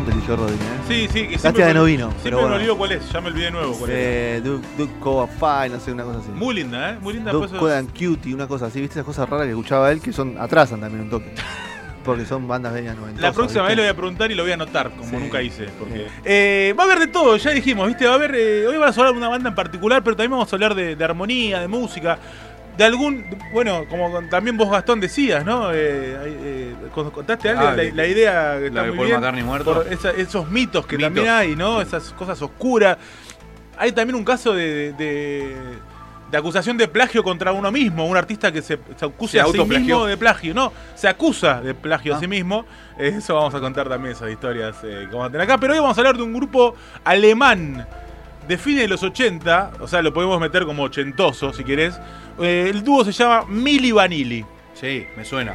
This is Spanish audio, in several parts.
Te eligió Rodri, ¿eh? Sí, sí, que Lástima que no vino, Siempre pero me bueno. olvido cuál es, ya me olvidé de nuevo cuál es. Eh, Duke, Duke Cova Fine, no sé, una cosa así. Muy linda, ¿eh? Muy linda. Duke pues, Code and Cutie, una cosa así. ¿Viste esas cosas raras que escuchaba él que son atrasan también un toque? Porque son bandas de 90. La próxima vez le voy a preguntar y lo voy a anotar, como Sí. nunca hice. Porque, eh, va a haber de todo, ya dijimos, ¿viste? Va a haber. eh, hoy vamos a hablar de una banda en particular, pero también vamos a hablar de, de armonía, de música. De algún. Bueno, como también vos, Gastón, decías, ¿no? Eh, eh, contaste algo, Ah, la, de- la idea que la de muy bien. McCartney muerto. esa- esos mitos que Mitos. también hay, ¿no? Esas cosas oscuras. Hay también un caso de. de- de acusación de plagio contra uno mismo, un artista que se, se acusa Se a sí mismo de plagio, no, se acusa de plagio a Ah. sí mismo. Eh, Eso vamos a contar también, esas historias eh, que vamos a tener acá. Pero hoy vamos a hablar de un grupo alemán de fines de los 80, o sea, lo podemos meter como ochentoso si querés. Eh, el dúo se llama Mili Vanilli. Sí, me suena.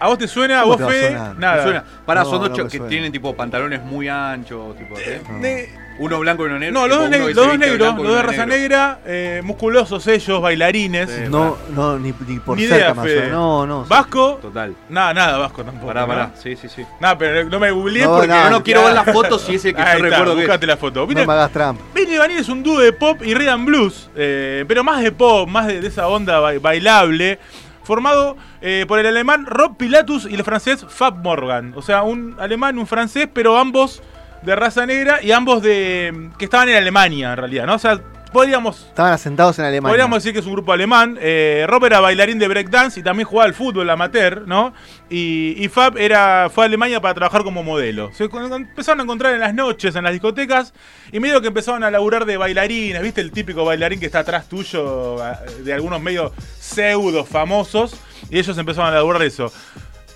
¿A vos te suena? ¿A ¿Cómo vos, Fede? Nada. Suena. Pará, No, son dos no que suena. tienen tipo pantalones muy anchos, tipo. No. De- Uno blanco y uno negro. no, los dos, tipo, neg- uno que los dos negros, los de raza negro. negra, eh, musculosos ellos, bailarines. Sí. No, no, ni, ni por Ni cerca idea, más Fede. No, no. Vasco, Total. nada, nada, Vasco tampoco. Pará, pará. Sí, sí, sí. Nada, pero no me googleé No, porque nada, no quiero ver las fotos si es el que Ahí yo recuerdo buscate la foto. No Viste, me hagas trampa. Vinny Vanilli es un dúo de pop y rhythm and blues, eh, pero más de pop, más de, esa onda ba- bailable, formado eh, por el alemán Rob Pilatus y el francés Fab Morgan. O sea, un alemán y un francés, pero ambos de raza negra y ambos de que estaban en Alemania en realidad, ¿no? O sea, podríamos Estaban asentados en Alemania. Podríamos decir que es un grupo alemán. Eh, Rob era bailarín de breakdance y también jugaba al fútbol amateur, ¿no? Y, y Fab era, fue a Alemania para trabajar como modelo. Se empezaron a encontrar en las noches, en las discotecas, y medio que empezaron a laburar de bailarines, ¿viste? El típico bailarín que está atrás tuyo, de algunos medios pseudo famosos, y ellos empezaron a laburar eso.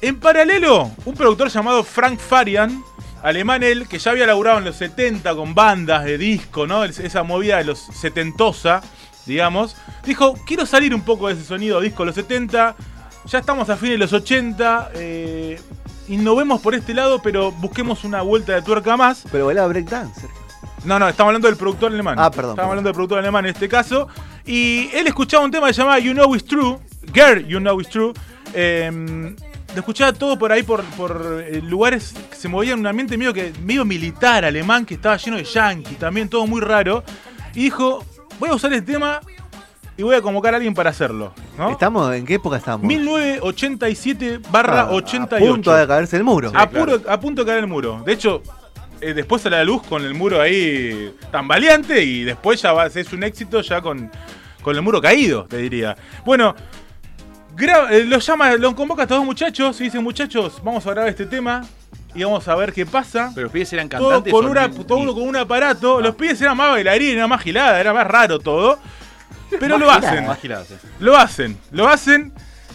En paralelo, un productor llamado Frank Farian, alemán él, que ya había laburado en los 70 con bandas de disco, ¿no? Es- Esa movida de los setentosa, digamos, dijo, quiero salir un poco de ese sonido disco de los 70, ya estamos a fines de los 80, eh, innovemos por este lado, pero busquemos una vuelta de tuerca más. Pero bailaba breakdance. No, no, estamos hablando del productor alemán. Ah, perdón, Estamos perdón. hablando del productor alemán en este caso. Y él escuchaba un tema que se llamaba You Know It's True. Girl, You Know It's True. Eh, lo escuchaba todo por ahí, por, por eh, lugares que se movían en un ambiente medio, que, medio militar alemán, que estaba lleno de yankees, también todo muy raro. Y dijo, voy a usar este tema y voy a convocar a alguien para hacerlo. ¿no? ¿Estamos? ¿En qué época estamos? 1987 barra Ah, 88. A punto de caerse el muro. a, puro- a punto de caer el muro. De hecho, eh, después sale a la luz con el muro ahí tambaleante y después ya va ser un éxito ya con, con el muro caído, te diría. Bueno, los llama, los convoca a estos dos muchachos y dicen, muchachos, vamos a grabar este tema y vamos a ver qué pasa. Pero los pibes eran Todo cantantes. con, o una, ni- todo ni- uno con un aparato. Los pibes eran más bailarines, era más gilada, era más raro todo. Pero lo hacen. Más giladas, sí. Lo hacen, lo hacen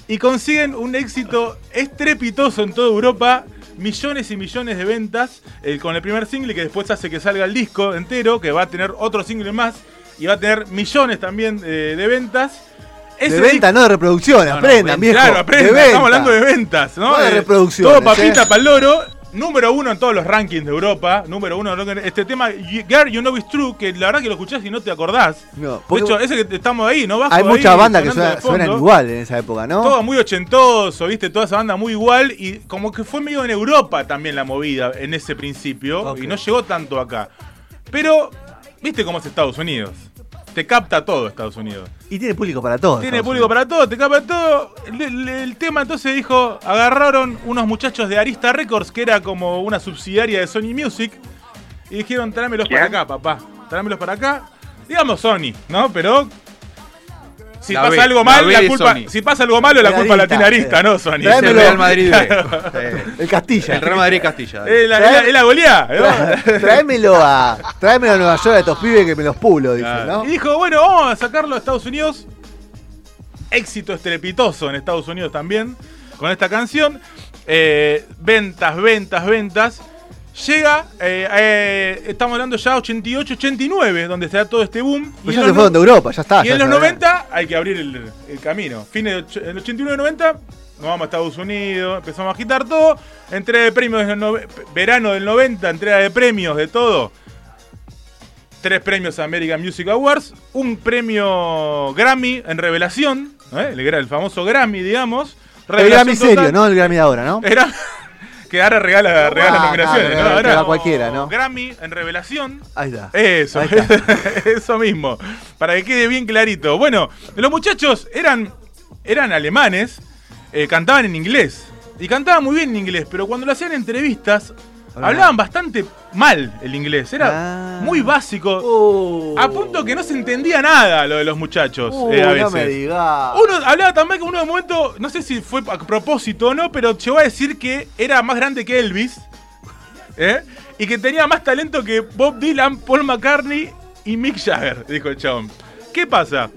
y consiguen un éxito estrepitoso en toda Europa. Millones y millones de ventas eh, con el primer single que después hace que salga el disco entero, que va a tener otro single más y va a tener millones también eh, de ventas. De venta, no de reproducción. no, aprendan, viejo. Claro, aprenda, de venta. estamos hablando de ventas, ¿no? No de reproducciones, Todo papita ¿eh? para el loro. Número uno en todos los rankings de Europa. Número uno. en- Este tema, Girl, You Know It's True, que la verdad que lo escuchás y no te acordás. No, de hecho, ese que estamos ahí, ¿no? Hay muchas bandas que de suenan, igual en esa época, ¿no? Todo muy ochentoso, ¿viste? Toda esa banda muy igual. Y como que fue medio en Europa también la movida en ese principio. Y no llegó tanto acá. Pero, ¿viste cómo es Estados Unidos? Te capta todo Estados Unidos. Y tiene público para todo. Tiene Estados público Unidos. para todo, te capta todo. El, tema entonces dijo, agarraron unos muchachos de Arista Records, que era como una subsidiaria de Sony Music, y dijeron, tráemelos para acá, papá. Tráemelos para acá. Digamos Sony, ¿no? Pero si La pasa B, algo la mal, la de culpa, Sony. si pasa algo malo, la culpa la tiene Arista, eh. no Sony. Es Tráemelo. el Real Madrid. El Castilla. El Real Madrid Castilla. Es la, es la- es la goleada, Tráemelo a, tráemelo a Nueva York a estos pibes que me los pulo, dice, Claro. ¿no? Y dijo, bueno, vamos a sacarlo a Estados Unidos. éxito estrepitoso en Estados Unidos también con esta canción. Eh, ventas, ventas, ventas. Llega, eh, eh, estamos hablando ya 88, 89, donde se da todo este boom. Pues en ya se fueron de no- Europa, ya está. y ya en los se- 90 hay que abrir el, el camino. Fines del och- el 89 y 90 nos vamos a Estados Unidos, empezamos a agitar todo. Entrega de premios del nove- verano del 90, entrega de premios de todo. Tres premios American Music Awards, un premio Grammy en revelación, ¿eh? el, famoso Grammy, digamos. El Grammy serio. ¿no? El Grammy de ahora, ¿no? Era que ahora regala, regala Ah, nominaciones, ¿no? Ahora, va cualquiera, ¿no? Grammy en revelación. Ahí está. Eso, Ahí está. eso mismo. Para que quede bien clarito. Bueno, los muchachos eran, eran alemanes, eh, cantaban en inglés. Y cantaban muy bien en inglés, pero cuando lo hacían entrevistas. Hablaban bastante mal el inglés. Era Ah. muy básico. Uh. A punto que no se entendía nada lo de los muchachos. Uh, eh, a no veces. me digas. Uno hablaba también que uno de momento, no sé si fue a propósito o no, pero llegó a decir que era más grande que Elvis. ¿eh? Y que tenía más talento que Bob Dylan, Paul McCartney y Mick Jagger, dijo el chabón. ¿Qué pasa?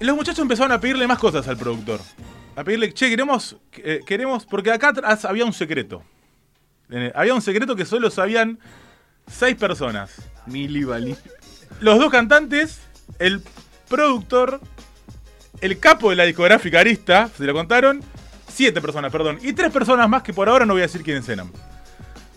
Los muchachos empezaron a pedirle más cosas al productor. A pedirle, che, queremos, eh, queremos, porque acá atrás había un secreto. Eh, había un secreto que solo sabían seis personas Mili Vanilli. los dos cantantes, el productor, el capo de la discográfica Arista, se lo contaron, siete personas, perdón, y tres personas más que por ahora no voy a decir quiénes eran.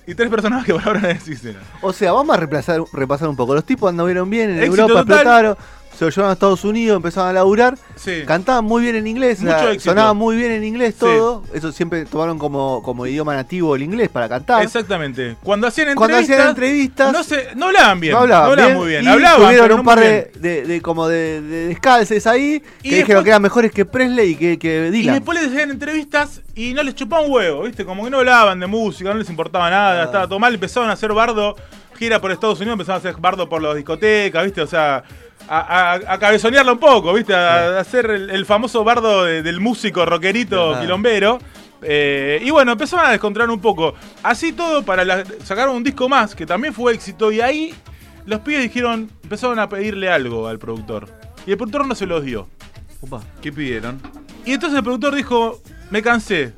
Y tres personas más que por ahora no voy a decir quiénes eran. O sea, vamos a repasar un poco. Los tipos anduvieron bien en Éxito Europa, total. explotaron, se lo llevaron a Estados Unidos, empezaron a laburar. Sí. Cantaban muy bien en inglés, éxito. sonaban muy bien en inglés Sí. todo. Eso siempre tomaron como, como idioma nativo el inglés para cantar. Exactamente. Cuando hacían Cuando entrevistas, hacían entrevistas, no, se, no hablaban bien. no hablaban, bien, muy bien. y hablaban, tuvieron un par de, de- de- como de, de descalces ahí Y que dijeron después- que eran mejores que Presley y que, que Y Dylan. después les hacían entrevistas y no les chupaban un huevo, ¿viste? Como que no hablaban de música, no les importaba nada, estaba todo mal. Empezaron a hacer bardo, gira por Estados Unidos, empezaron a hacer bardo por las discotecas, ¿viste? O sea, a, a, a cabezonearlo un poco, ¿viste? A, a hacer el, el famoso bardo de- del músico rockerito Ajá. quilombero. Eh, y bueno, empezaron a descontrolar un poco. Así todo, para la- sacaron un disco más, que también fue éxito, y ahí los pibes dijeron, empezaron a pedirle algo al productor. Y el productor no se los dio. Upa. ¿Qué pidieron? Y entonces el productor dijo, me cansé.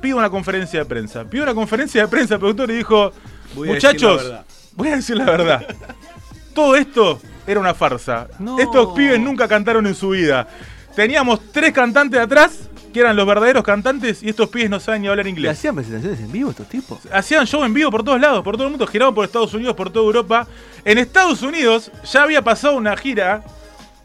Pido una conferencia de prensa. Pido una conferencia de prensa, el productor y dijo, Voy muchachos, verdad". voy a decir la verdad. Todo esto era una farsa. No. Estos pibes nunca cantaron en su vida. Teníamos tres cantantes atrás, que eran los verdaderos cantantes, y estos pibes no saben ni hablar ¿Y inglés. hacían presentaciones en vivo estos tipos? Hacían show en vivo por todos lados, por todo el mundo, giraban por Estados Unidos, por toda Europa. En Estados Unidos ya había pasado una gira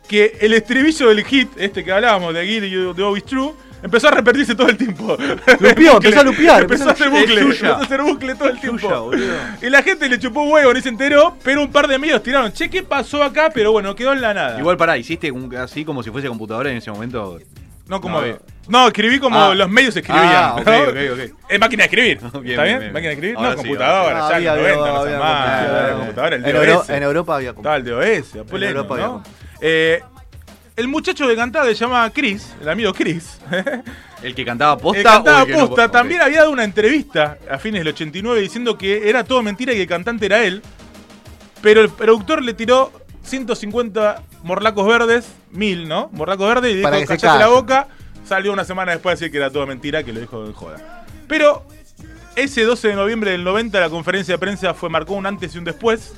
que el estribillo del hit, este que hablábamos, de Get You The Always True, empezó a repetirse todo el tiempo. Lupió, empezó a lupear, Empezó a hacer bucle, empezó a hacer bucle todo el tiempo. Suya, y la gente le chupó huevo, ni se enteró, pero un par de medios tiraron, che, ¿qué pasó acá? Pero bueno, quedó en la nada. Igual pará, hiciste un- así como si fuese computadora en ese momento. No como... No, No, escribí como Ah. los medios escribían. Ah, ok, ¿no? ok, ok. Es máquina de escribir. Bien, ¿Está bien, bien? bien. Máquina de escribir. Ahora no, sí, computadora. ya en los Había- 90, no había más. computadora. Computadora, el En, DOS. en Europa había Estaba el DOS, En Europa había- Eh, el muchacho que cantaba se llama Chris, el amigo Chris. El que cantaba posta el cantaba o el que no? posta. También había dado una entrevista a fines del 89 diciendo que era todo mentira y que el cantante era él. Pero el productor le tiró 150 morlacos verdes, mil, ¿no? Morlacos verdes y dijo, Para que se callate la calle". boca. Salió una semana después a decir que era todo mentira, que lo dijo en joda. Pero ese 12 de noviembre del 90 la conferencia de prensa fue marcó un antes y un después.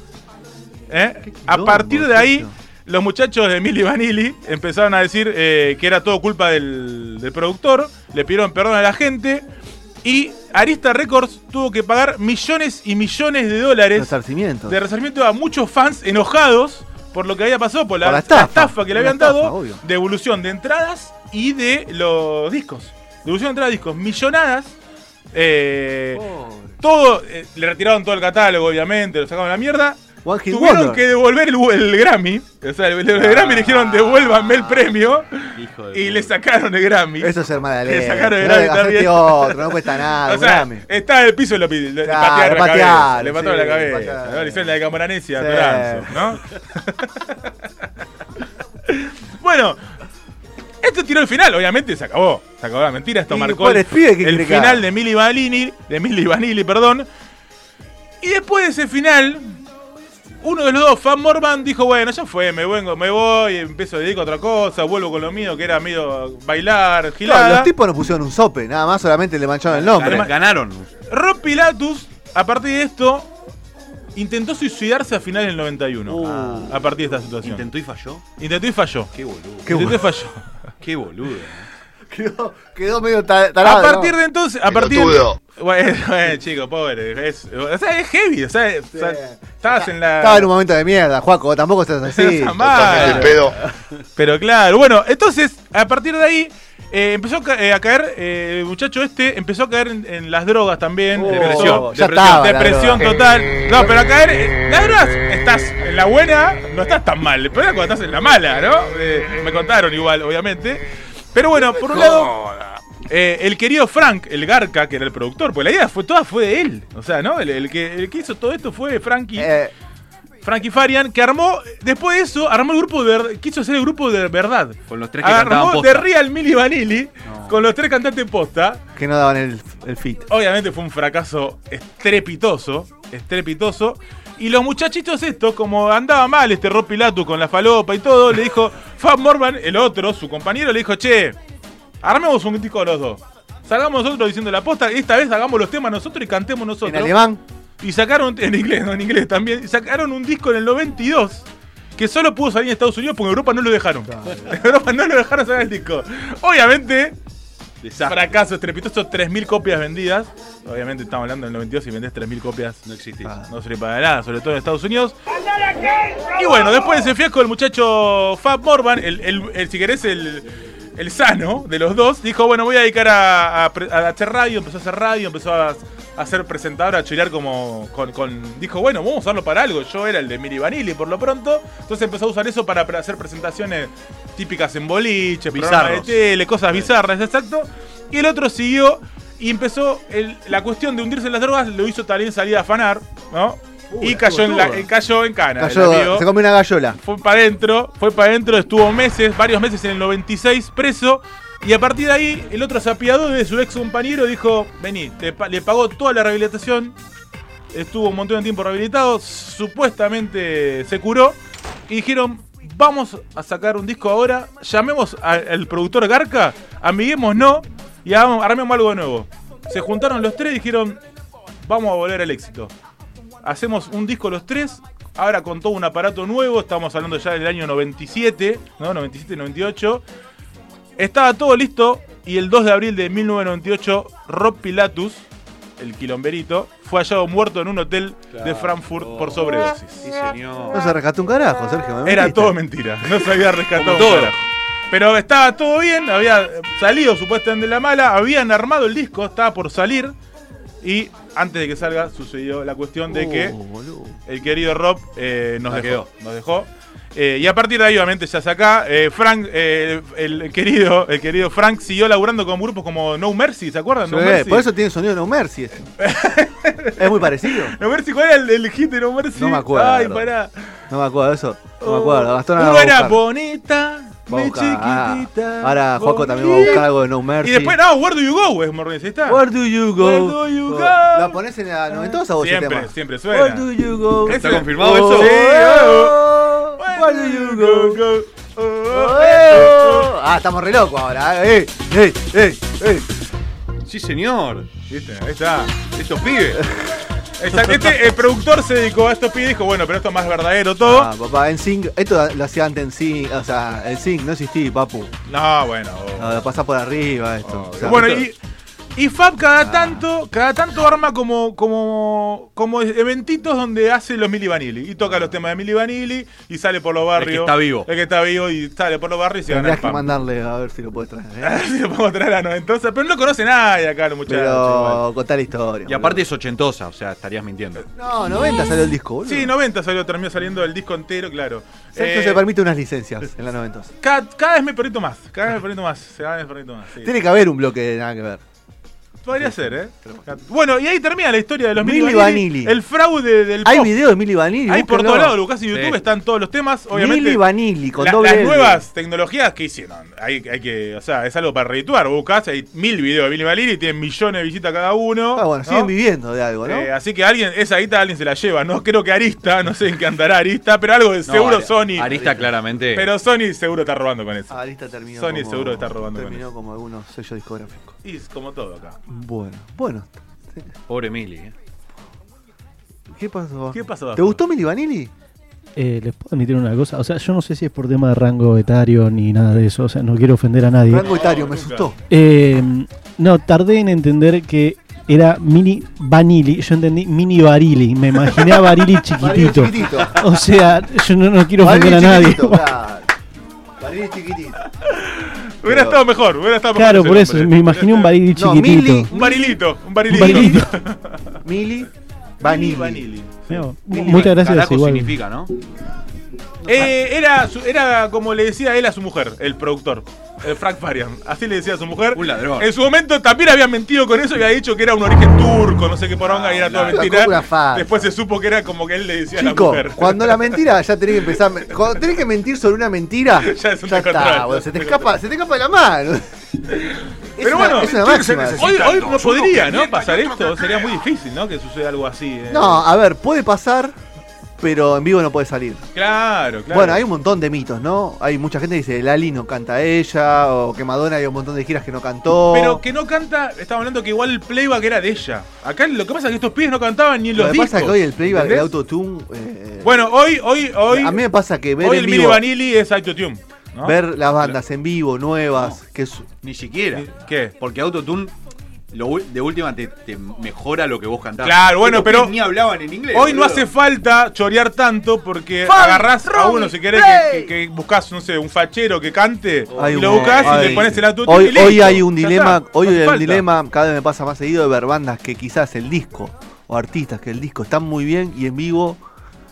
¿Eh? A partir de ahí. Los muchachos de Milli Vanilli empezaron a decir eh, que era todo culpa del, del productor, le pidieron perdón a la gente y Arista Records tuvo que pagar millones y millones de dólares Resarcimientos. de resarcimiento a muchos fans enojados por lo que había pasado, por la, Por la la estafa. que le habían dado, obvio. devolución de entradas y de los discos. Devolución de entradas de discos, millonadas. eh, todo, eh, le retiraron todo el catálogo, obviamente, lo sacaron a la mierda. One Hit Tuvieron Wonder. que devolver el, el Grammy. O sea, el, el Grammy le dijeron devuélvanme el premio. Hijo de Y le sacaron el Grammy. Eso es ser mala Le sacaron el Grammy también. otro, no cuesta nada. o sea, Grammy. estaba en el piso y lo le, Claro, patearon la cabeza. Le patearon sí, la cabeza. patearon. ¿no? Le hicieron la de Camoranesi a Sí. Toranzo, ¿no? bueno, esto tiró el final, obviamente se acabó. Se acabó la mentira, esto marcó el, el final de Milli Vanilli, de Milli Vanilli, perdón. Y después de ese final, uno de los dos, Fan Morvan, dijo, bueno, ya fue, me vengo, me voy, empiezo a dedicar a otra cosa, vuelvo con lo mío, que era medio bailar, Claro, gilada. los tipos no pusieron un sope, nada más solamente le mancharon el nombre. Además- Ganaron. Rob Pilatus, a partir de esto, intentó suicidarse a finales del 91. Uh. a partir de esta situación. Intentó y falló. Intentó y falló. Qué boludo. Qué Intentó y falló. Qué boludo. quedó, quedó medio ta- tarado. A partir ¿no? de entonces, a partir Bueno, bueno, chico, pobre. Es, o sea, es heavy. O sea, es- o sea, estabas en la. Estaba en un momento de mierda, Juaco, tampoco estás así. Mal. pedo. Pero claro, bueno, entonces, a partir de ahí, eh, empezó a, ca- eh, a caer, eh, el muchacho este empezó a caer en, en las drogas también. Oh, depresión. ya depresión, estaba depresión total. No, pero a caer, eh, las drogas, estás en la buena, no estás tan mal. El problema es cuando estás en la mala, ¿no? Eh, me contaron igual, obviamente. Pero bueno, por un lado, eh, el querido Frank, el Garca, que era el productor, pues la idea fue toda fue de él. O sea, ¿no? El, el que, el que hizo todo esto fue Frankie. Eh, Frankie Farian, que armó, después de eso, armó el grupo de verdad, quiso hacer el grupo de verdad. Con los tres que Armó posta. de Real Milli Vanilli No. con los tres cantantes posta. que no daban el, el fit. Obviamente fue un fracaso estrepitoso, estrepitoso. Y los muchachitos estos, como andaba mal este Rob Pilatus con la falopa y todo, le dijo, Fab Morvan, el otro, su compañero, le dijo, che, armemos un disco los dos. Salgamos nosotros diciendo la posta, y esta vez hagamos los temas nosotros y cantemos nosotros. En alemán, Y sacaron, en inglés, no en inglés también, y sacaron un disco en el 92 que solo pudo salir en Estados Unidos porque en Europa no lo dejaron. En Europa no lo dejaron sacar el disco. Obviamente, Desastre. fracaso estrepitoso, 3.000 copias vendidas. Obviamente estamos hablando del 92 y vendés 3.000 copias. No existe. Ah. No sirve para nada, sobre todo en Estados Unidos. Y bueno, después de ese fiasco, el muchacho Fab Morvan, el, el- el- si querés, el, el sano de los dos, dijo, bueno, voy a dedicar a, a pre- a hacer radio, empezó a hacer radio, empezó a, a ser presentador, a chorear como con, con- Dijo, bueno, vamos a usarlo para algo. Yo era el de Miri Vanilli por lo pronto. Entonces empezó a usar eso para hacer presentaciones típicas en boliche, de tele, cosas bizarras, exacto. Y el otro siguió y empezó el- la cuestión de hundirse en las drogas, lo hizo también salir a afanar, ¿no? Y cayó en, la, cayó en cana. el amigo. cayó, se comió una gallola. Fue para adentro, fue para adentro, estuvo meses, varios meses en el 96 preso. Y a partir de ahí, el otro sapiado de su ex compañero dijo: Vení, te le pagó toda la rehabilitación. Estuvo un montón de tiempo rehabilitado. Supuestamente se curó. Y dijeron: Vamos a sacar un disco ahora. Llamemos al productor Garca, amiguémonos y hagamos- armemos algo nuevo. Se juntaron los tres y dijeron: Vamos a volver al éxito hacemos un disco los tres, ahora con todo un aparato nuevo, estamos hablando ya del año 97, ¿no? 97, 98. Estaba todo listo y el 2 de abril de 1998, Rob Pilatus, el quilomberito, fue hallado muerto en un hotel de Frankfurt por sobredosis. Sí, señor. No se rescató un carajo, Sergio. me Era todo mentira, no se había rescatado un todo. carajo. Pero estaba todo bien, había salido supuestamente de la mala, habían armado el disco, estaba por salir. Y antes de que salga, sucedió la cuestión de que Oh, boludo. el querido Rob eh, nos, dejó, quedó. nos dejó. Eh, y a partir de ahí, obviamente, se hace acá. Eh, Frank, eh, el, querido, el querido Frank siguió laburando con grupos como No Mercy, ¿se acuerdan? No Mercy. por eso tiene sonido No Mercy. ese. es muy parecido. No Mercy, ¿cuál era el, el hit de No Mercy? No me acuerdo. Ay, pará. No me acuerdo eso. No me acuerdo. Gastón a era bonita, Va a mi buscar. Ah, chiquitita. ahora Juaco también va a buscar algo de No Mercy. Y después, no, Where Do You Go, es Morris, ahí está. Where do you go? Where do you Oh, go? ¿La pones en la noventosa ese Siempre, tema? siempre Where suena. do you go? ¿Está confirmado Oh, eso? Sí, oh, Where do you go? Oh, Oh, oh, eh, oh. oh. Ah, estamos re locos ahora. Eh, eh, eh, eh. Sí, señor. Ahí está. Estos pibes. Este el productor se dedicó a estos pibes y dijo, bueno, pero esto es más verdadero todo. Ah, papá, en Sync. Esto lo hacía antes en Sync. O sea, en Sync no existía, papu. No, bueno. No, lo pasa por arriba esto. O sea, bueno, esto- y, y Fab cada Ah. tanto, cada tanto arma como, como, como eventitos donde hace los Milli Vanilli. Y toca los temas de Milli Vanilli y sale por los barrios. está vivo. El que está vivo y sale por los barrios y se gana Tendrías el que mandarle a ver si lo puedes traer. ¿eh? Si lo podemos traer a la noventosa, pero no lo conoce nadie acá los muchachos. Pero contá la historia. Y aparte es ochentosa, o sea, estarías mintiendo. No, 90 salió el disco, boludo. Sí, 90 salió, terminó saliendo el disco entero, claro. Sergio Eh, se permite unas licencias en la 90. cada, cada vez me permito más, cada vez me permito más, cada vez me permito más. sí. Tiene que haber un bloque de nada que ver. Podría ser, ¿eh? Bueno, y ahí termina la historia de los Milli Milli Vanilli. El fraude del Hay pop. videos de Milli Vanilli. Hay por todos lados, Lucas, en YouTube Sí. están todos los temas. Obviamente, Milli Vanilli con la- doble las L. nuevas tecnologías que hicieron. Hay, hay que, o sea, es algo para redituar. Buscas, hay mil videos de Milli Vanilli, tienen millones de visitas cada uno. Ah, bueno, ¿no? siguen viviendo de algo, ¿no? Eh, así que alguien, esa guita alguien se la lleva. No creo que Arista, no sé en qué andará Arista, pero algo de No, seguro Ari- Sony. Arista claramente. Pero Sony seguro está robando con eso. Ah, lista terminó. Sony como- seguro está robando con Terminó eso. como algunos sellos discográficos. Y es como todo acá. Bueno, bueno. Pobre Mili. ¿eh? ¿Qué pasó? ¿Qué pasó? ¿Te gustó Milli Vanilli? Eh, ¿Les puedo admitir una cosa? O sea, yo no sé si es por tema de rango etario ni nada de eso. O sea, no quiero ofender a nadie. Rango etario, me asustó. Eh, no, tardé en entender que era mini Vanilli. Yo entendí mini Barili. Me imaginé a Barili chiquitito. chiquitito. O sea, yo no, no quiero ofender a nadie. chiquitito, claro. Vanilli chiquitito. Hubiera estado mejor, hubiera estado mejor. Claro, por eso, nombre. me imaginé un Barili No, chiquitito. Mili- Un barilito, un barilito. Un barilito. Milli Vanilli. Vanilli. No, Mili- muchas gracias. Carajo Igual. significa, ¿no? Eh, era, su- era como le decía él a su mujer, el productor, el Frank Farian. Así le decía a su mujer. Un ladrón. En su momento también había mentido con eso y había dicho que era un origen turco, no sé qué poronga, y era toda claro. mentira. Falsa. Después se supo que era como que él le decía a la Chico, mujer. cuando la mentira ya tenés que empezar. Cuando tenés que mentir sobre una mentira, Ya es un está, descontrol. boludo, se te escapa, se te escapa de la mano. Es Pero una- bueno, es una mentir se máxima. necesita. Hoy, hoy no uno podría, que ¿no? mienta Pasar esto. Sería crea. muy difícil, ¿no? Que suceda algo así. eh. No, a ver, puede pasar, pero en vivo no puede salir. Claro, claro. Bueno, hay un montón de mitos, ¿no? Hay mucha gente que dice Lali no canta ella, o que Madonna hay un montón de giras que no cantó. Pero que no canta, estamos hablando que igual el playback era de ella. Acá lo que pasa es que estos pibes no cantaban ni en Lo los que discos. pasa es que hoy el playback, ¿entendés? autotune. eh, Bueno, hoy, hoy, hoy. a mí me pasa que ver hoy en el Mini Vanilli es autotune. ¿no? ver las bandas en vivo, nuevas, que es- Ni siquiera. ¿Qué? Porque Autotune lo de última te, te mejora lo que vos cantás. Claro, bueno, pero- pibes Ni hablaban en inglés. Hoy no hace falta chorear tanto porque Fan, agarrás a uno si querés que, que- que buscás, no sé, un fachero que cante Hay y un- lo buscás y hay- le pones el autotune Hoy, y hoy hay un dilema, está, hoy no hay un dilema, cada vez me pasa más seguido de ver bandas que quizás el disco o artistas que el disco están muy bien y en vivo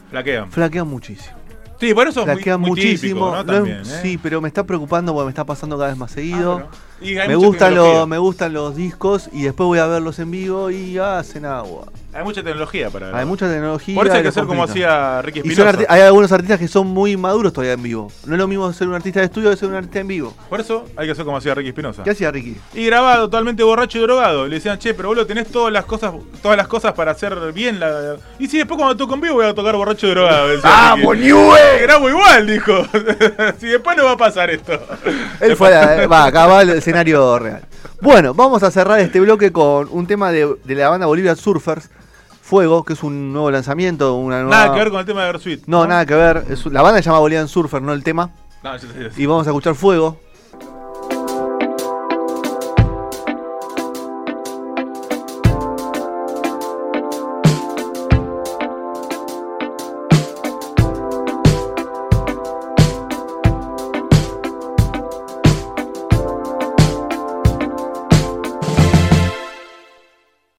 Flaquean. flaquean muchísimo. Sí, por eso es muy, muy muchísimo. típico, ¿no? También, ¿eh? Sí, pero me está preocupando porque me está pasando cada vez más Ah, seguido. bueno. Y hay me, gustan los, me gustan los discos y después voy a verlos en vivo y hacen agua. Hay mucha tecnología para Hay mucha tecnología. Por eso hay que lo hacer como hacía Ricky Espinosa. hay algunos artistas que son muy maduros todavía en vivo. No es lo mismo ser un artista de estudio que ser un artista en vivo. Por eso hay que hacer como hacía Ricky Espinosa. ¿Qué hacía Ricky? Y grababa totalmente borracho y drogado. Y le decían, che, pero vos tenés todas las cosas, todas las cosas para hacer bien la. Y si después cuando toco en vivo voy a tocar borracho y drogado. decía Ricky. Grabo igual, dijo. si después no va a pasar esto. Él fue, a- va, acá va el escenario real. Bueno, vamos a cerrar este bloque con un tema de, de la banda Bolivia Surfers, Fuego, que es un nuevo lanzamiento, una nueva... Nada que ver con el tema de Versuit. No, nada que ver. Es- la banda se llama Bolivian Surfer, no el tema. No, yo sé, yo sé. Y vamos a escuchar Fuego,